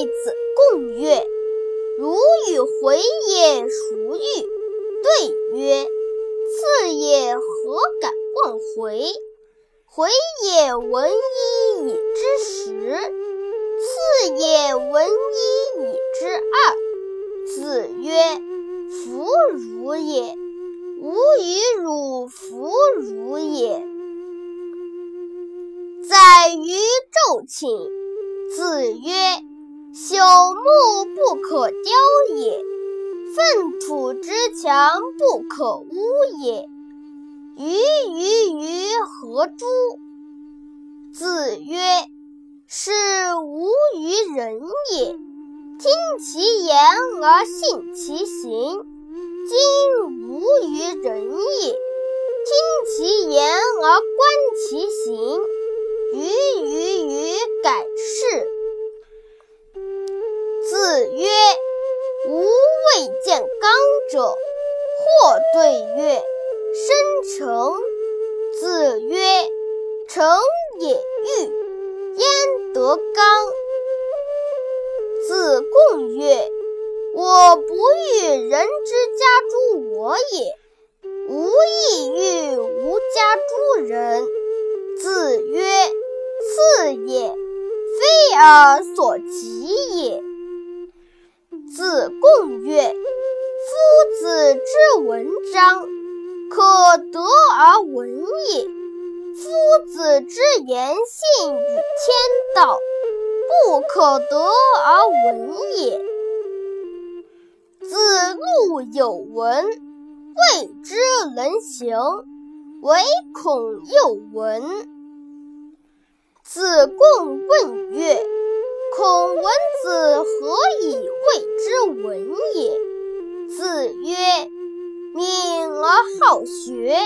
子贡曰：“如与回也，孰欲？”对曰：“次也，何敢忘回？回也，闻一以知十；次也，闻一以知二。”子曰：“弗如也。吾与汝弗如也。”宰于昼寝。子曰：“朽木不可雕也，粪土之墙不可污也。鱼鱼鱼何诸？”子曰：“是无于人也。听其言而信其行，今无于人也。听其言而观其行。”鱼鱼者。”或对曰：“生成。”子曰：“成也欲，焉得刚？”子贡曰：“我不欲人之家诸我也，吾亦欲吾家诸人。”子曰。次也，非尔所及也。子贡曰：“子之文章，可得而闻也；夫子之言信与天道，不可得而闻也。”子路有闻，谓之能行，唯恐又闻。子贡问曰：“孔文子何以谓之文也？”子曰：“敏而好学，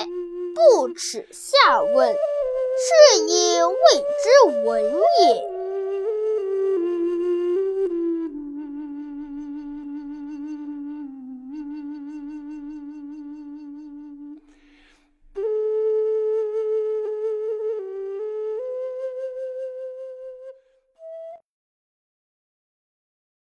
不耻下问，是以谓。”